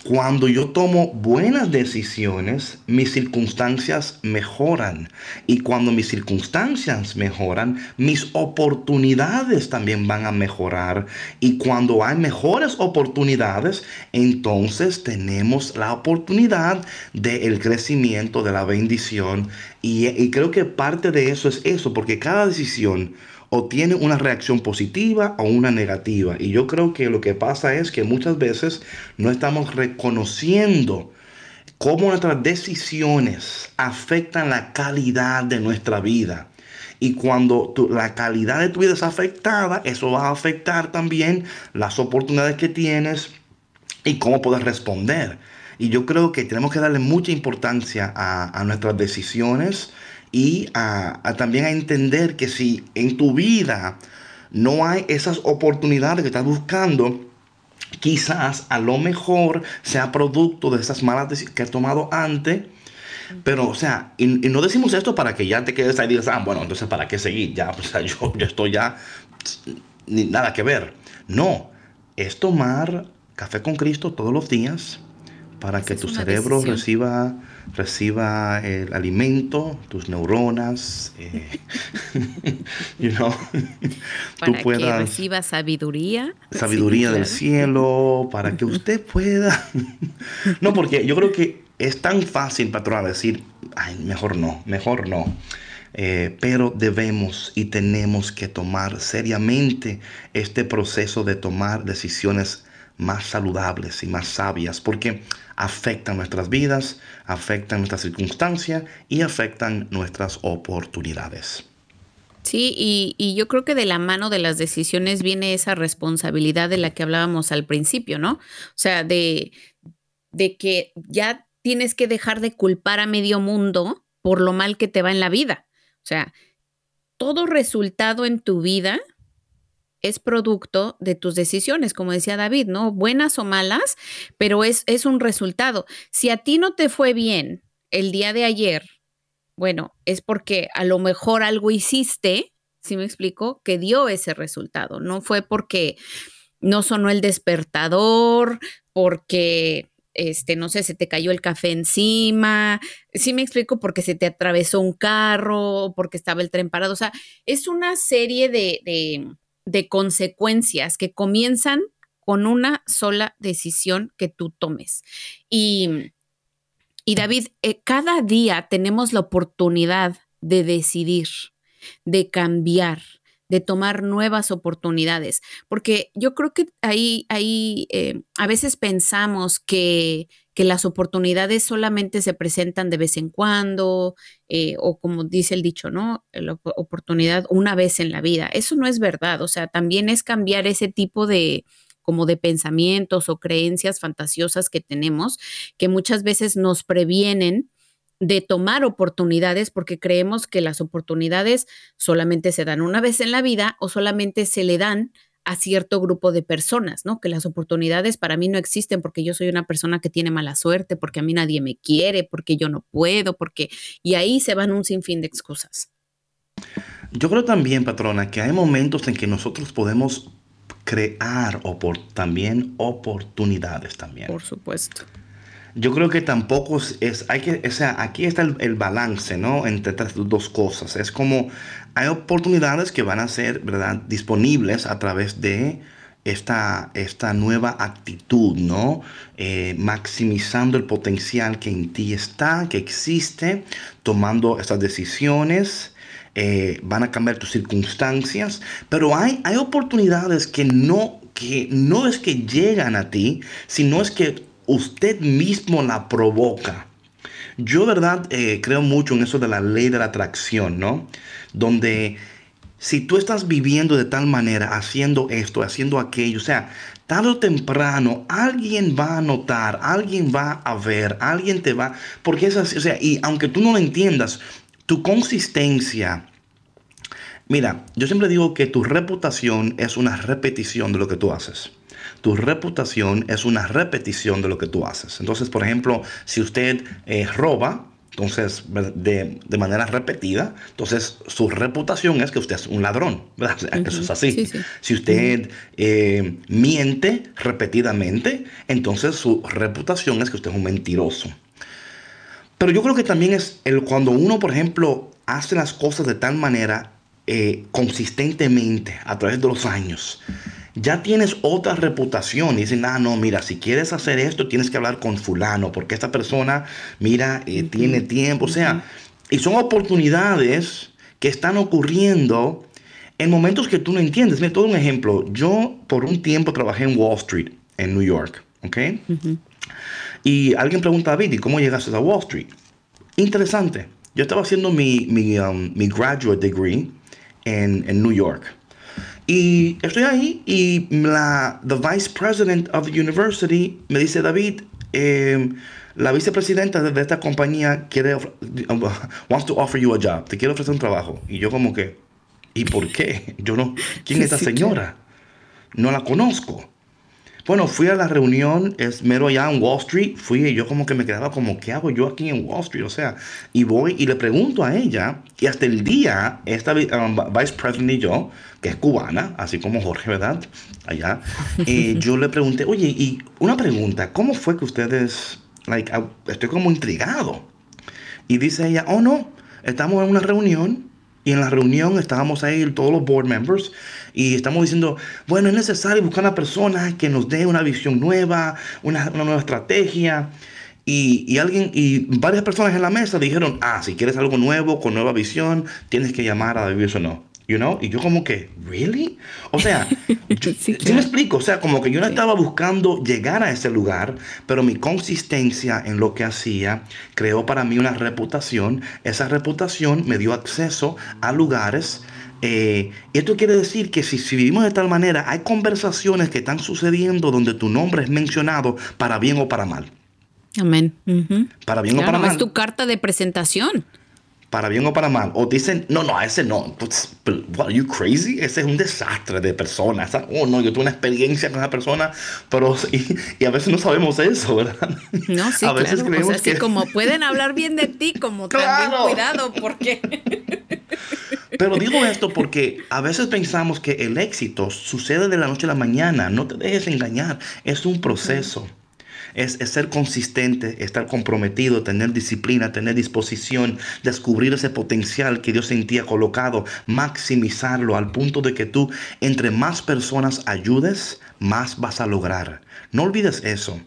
Cuando yo tomo buenas decisiones, mis circunstancias mejoran. Y cuando mis circunstancias mejoran, mis oportunidades también van a mejorar. Y cuando hay mejores oportunidades, entonces tenemos la oportunidad del crecimiento, de la bendición. Y, creo que parte de eso es eso, porque cada decisión o tiene una reacción positiva o una negativa. Y yo creo que lo que pasa es que muchas veces no estamos reconociendo cómo nuestras decisiones afectan la calidad de nuestra vida. Y cuando la calidad de tu vida es afectada, eso va a afectar también las oportunidades que tienes y cómo puedes responder. Y yo creo que tenemos que darle mucha importancia a, a nuestras decisiones, y a, también a entender que si en tu vida no hay esas oportunidades que estás buscando, quizás a lo mejor sea producto de esas malas decisiones que has tomado antes. Pero, o sea, y, no decimos esto para que ya te quedes ahí y digas, ah, bueno, entonces para qué seguir, ya, o sea, yo, yo estoy ya, ni nada que ver. No, es tomar café con Cristo todos los días para que tu cerebro reciba reciba el alimento, tus neuronas, eh, you know, para tú puedas, que reciba sabiduría. Sabiduría del cielo, para que usted pueda. no, porque yo creo que es tan fácil, patrona, decir, ay, mejor no, mejor no. Eh, pero debemos y tenemos que tomar seriamente este proceso de tomar decisiones más saludables y más sabias, porque afectan nuestras vidas, afectan nuestras circunstancias y afectan nuestras oportunidades. Sí, y, yo creo que de la mano de las decisiones viene esa responsabilidad de la que hablábamos al principio, ¿no? O sea, de, de que ya tienes que dejar de culpar a medio mundo por lo mal que te va en la vida. O sea, todo resultado en tu vida es producto de tus decisiones, como decía David, ¿no? Buenas o malas, pero es, es un resultado. Si a ti no te fue bien el día de ayer, bueno, es porque a lo mejor algo hiciste, si me explico, que dio ese resultado. No fue porque no sonó el despertador, porque este, no sé, se te cayó el café encima, sí me explico, porque se te atravesó un carro, porque estaba el tren parado. O sea, es una serie de consecuencias que comienzan con una sola decisión que tú tomes. Y y David, eh, cada día tenemos la oportunidad de decidir, de cambiar, de tomar nuevas oportunidades, porque yo creo que ahí, ahí eh, a veces pensamos que, que, las oportunidades solamente se presentan de vez en cuando, eh, o como dice el dicho, ¿no? La oportunidad una vez en la vida. Eso no es verdad, o sea, también es cambiar ese tipo de, como de pensamientos o creencias fantasiosas que tenemos, que muchas veces nos previenen de tomar oportunidades porque creemos que las oportunidades solamente se dan una vez en la vida o solamente se le dan a cierto grupo de personas, ¿no? Que las oportunidades para mí no existen porque yo soy una persona que tiene mala suerte, porque a mí nadie me quiere, porque yo no puedo, porque... Y ahí se van un sinfín de excusas. Yo creo también, patrona, que hay momentos en que nosotros podemos crear también oportunidades también. Por supuesto. Yo creo que tampoco es, hay que, o sea, aquí está el, balance, ¿no? Entre estas dos cosas. Es como hay oportunidades que van a ser, ¿verdad? Disponibles a través de esta, esta nueva actitud, ¿no? Eh, maximizando el potencial que en ti está, que existe, tomando estas decisiones, eh, van a cambiar tus circunstancias, pero hay, hay oportunidades que no, que no es que llegan a ti, sino es que usted mismo la provoca. Yo, verdad, eh, creo mucho en eso de la ley de la atracción, ¿no? Donde si tú estás viviendo de tal manera, haciendo esto, haciendo aquello, o sea, tarde o temprano alguien va a notar, alguien va a ver, alguien te va, porque es así, o sea, y aunque tú no lo entiendas, tu consistencia. Mira, yo siempre digo que tu reputación es una repetición de lo que tú haces. Tu reputación es una repetición de lo que tú haces. Entonces, por ejemplo, si usted eh, roba, entonces, de, manera repetida, entonces su reputación es que usted es un ladrón, ¿verdad? Eso es así. Si usted eh, miente repetidamente, entonces su reputación es que usted es un mentiroso. Pero yo creo que también es el, cuando uno, por ejemplo, hace las cosas de tal manera eh, consistentemente a través de los años, ya tienes otra reputación y dicen, ah, no, mira, si quieres hacer esto, tienes que hablar con fulano, porque esta persona, mira, eh, tiene tiempo, o sea, y son oportunidades que están ocurriendo en momentos que tú no entiendes. Mira, todo un ejemplo, yo por un tiempo trabajé en Wall Street, en New York, ¿ok? Y alguien pregunta a David, cómo llegaste a Wall Street? Interesante. Yo estaba haciendo mi, mi, um, mi graduate degree en, en, New York. Y estoy ahí y la the vice president of the university me dice, David, eh, la vicepresidenta de esta compañía quiere wants to offer you a job, te quiere ofrecer un trabajo. Y yo como que, ¿y por qué? Yo no, ¿quién es esta señora? No la conozco. Bueno, fui a la reunión, es mero allá en Wall Street, fui y yo como que me quedaba como, ¿qué hago yo aquí en Wall Street? O sea, y voy y le pregunto a ella, y hasta el día, esta um, Vice President y yo, que es cubana, así como Jorge, ¿verdad? Allá, eh, yo le pregunté, oye, y una pregunta, ¿cómo fue que ustedes, like, estoy como intrigado? Y dice ella, oh no, estamos en una reunión y en la reunión estábamos ahí todos los board members y estamos diciendo, bueno, es necesario buscar una persona que nos dé una visión nueva, una, nueva estrategia. Y, y, alguien, y varias personas en la mesa dijeron, ah, si quieres algo nuevo, con nueva visión, tienes que llamar a David no. You know? Y yo como que, ¿really? O sea, yo, sí, me explico? O sea, como que yo no estaba buscando llegar a ese lugar, pero mi consistencia en lo que hacía creó para mí una reputación. Esa reputación me dio acceso a lugares Eh, esto quiere decir que si, vivimos de tal manera, hay conversaciones que están sucediendo donde tu nombre es mencionado para bien o para mal. Amén. Para bien o para mal. Es tu carta de presentación para bien o para mal, o dicen, no, no, ese no, pues, what, are you crazy? Ese es un desastre de persona. Oh, no, yo tuve una experiencia con esa persona, pero y, a veces no sabemos eso, ¿verdad? No, sí, a veces claro. creemos que... como pueden hablar bien de ti, como también cuidado, porque... Pero digo esto porque a veces pensamos que el éxito sucede de la noche a la mañana. No te dejes engañar, es un proceso es, ser consistente, estar comprometido, tener disciplina, tener disposición, descubrir ese potencial que Dios en ti ha colocado, maximizarlo al punto de que tú entre más personas ayudes, más vas a lograr. No olvides eso.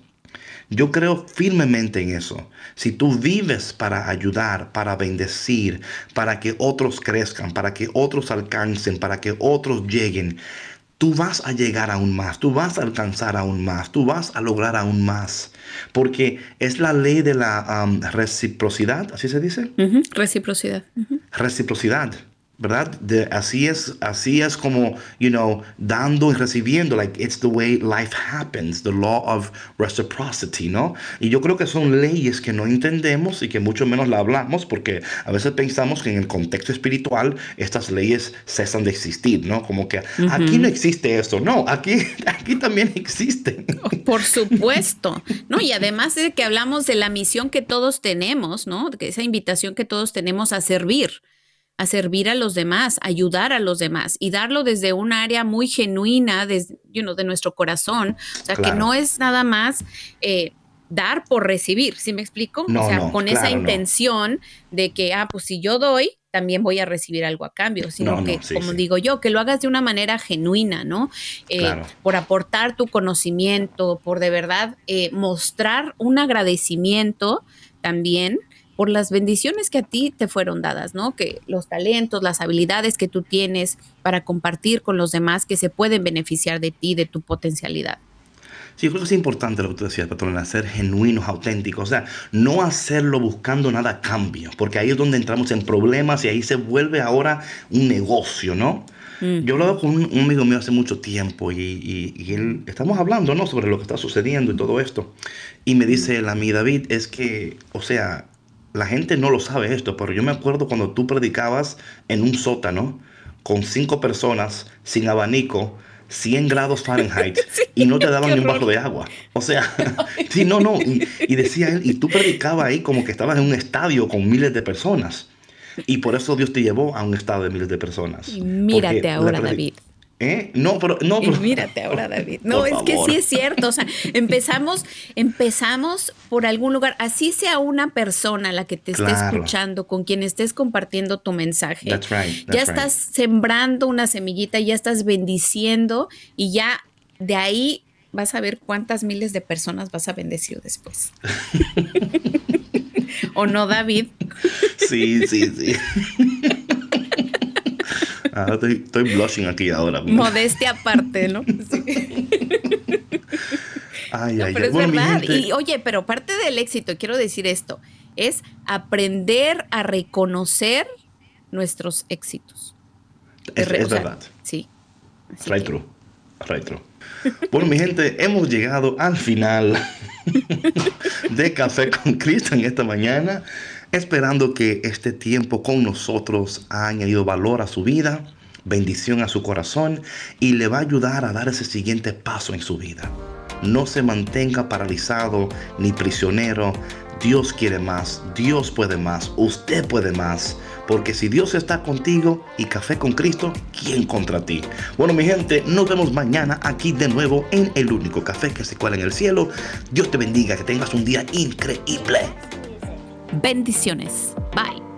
Yo creo firmemente en eso. Si tú vives para ayudar, para bendecir, para que otros crezcan, para que otros alcancen, para que otros lleguen, tú vas a llegar aún más, tú vas a alcanzar aún más, tú vas a lograr aún más. Porque es la ley de la reciprocidad, ¿así se dice? Reciprocidad. Reciprocidad. ¿Verdad? De, así es, así es como, you know, dando y recibiendo, like it's the way life happens, the law of reciprocity, ¿no? Y yo creo que son leyes que no entendemos y que mucho menos la hablamos porque a veces pensamos que en el contexto espiritual estas leyes cesan de existir, ¿no? Como que aquí no existe esto, no, aquí, aquí también existe. Por supuesto, ¿no? Y además de que hablamos de la misión que todos tenemos, ¿no? Que esa invitación que todos tenemos a servir a servir a los demás, ayudar a los demás y darlo desde un área muy genuina desde, de nuestro corazón. O sea, que no es nada más eh, dar por recibir, ¿sí me explico? o sea, con esa intención de que, ah, pues si yo doy, también voy a recibir algo a cambio, sino que, como digo yo, que lo hagas de una manera genuina, ¿no? Eh, por aportar tu conocimiento, por de verdad eh, mostrar un agradecimiento también por las bendiciones que a ti te fueron dadas, ¿no? Que los talentos, las habilidades que tú tienes para compartir con los demás que se pueden beneficiar de ti, de tu potencialidad. Sí, yo creo que es importante lo que tú decías, patrona, ser genuinos, auténticos. O sea, no hacerlo buscando nada a cambio, porque ahí es donde entramos en problemas y ahí se vuelve ahora un negocio, ¿no? Mm. Yo hablaba con un, amigo mío hace mucho tiempo y, y, él, estamos hablando, ¿no? Sobre lo que está sucediendo y todo esto. Y me dice él a mí, David, es que, o sea, la gente no lo sabe esto, pero yo me acuerdo cuando tú predicabas en un sótano con cinco personas sin abanico, 100 grados Fahrenheit y no te daban ni un vaso de agua. O sea, sí, no, no. Y, decía él, y tú predicabas ahí como que estabas en un estadio con miles de personas. Y por eso Dios te llevó a un estado de miles de personas. Y mírate ahora, David. ¿Eh? No, pero no. Y mírate ahora, David. No, es que sí es cierto. O sea, empezamos, empezamos por algún lugar. Así sea una persona la que te esté escuchando, con quien estés compartiendo tu mensaje. ya estás sembrando una semillita, ya estás bendiciendo y ya de ahí vas a ver cuántas miles de personas vas a bendecir después. ¿O no, David? Sí, sí, sí. Ah, estoy, blushing aquí ahora. Modestia aparte, ¿no? Ay, ay, pero es verdad. Y oye, pero parte del éxito, quiero decir esto, es aprender a reconocer nuestros éxitos. Es, verdad. Sí. Right true. Right true. Bueno, mi gente, hemos llegado al final de Café con Cristo en esta mañana esperando que este tiempo con nosotros ha añadido valor a su vida, bendición a su corazón y le va a ayudar a dar ese siguiente paso en su vida. No se mantenga paralizado ni prisionero. Dios quiere más, Dios puede más, usted puede más. Porque si Dios está contigo y café con Cristo, ¿quién contra ti? Bueno, mi gente, nos vemos mañana aquí de nuevo en el único café que se cuela en el cielo. Dios te bendiga, que tengas un día increíble. Bendiciones. Bye.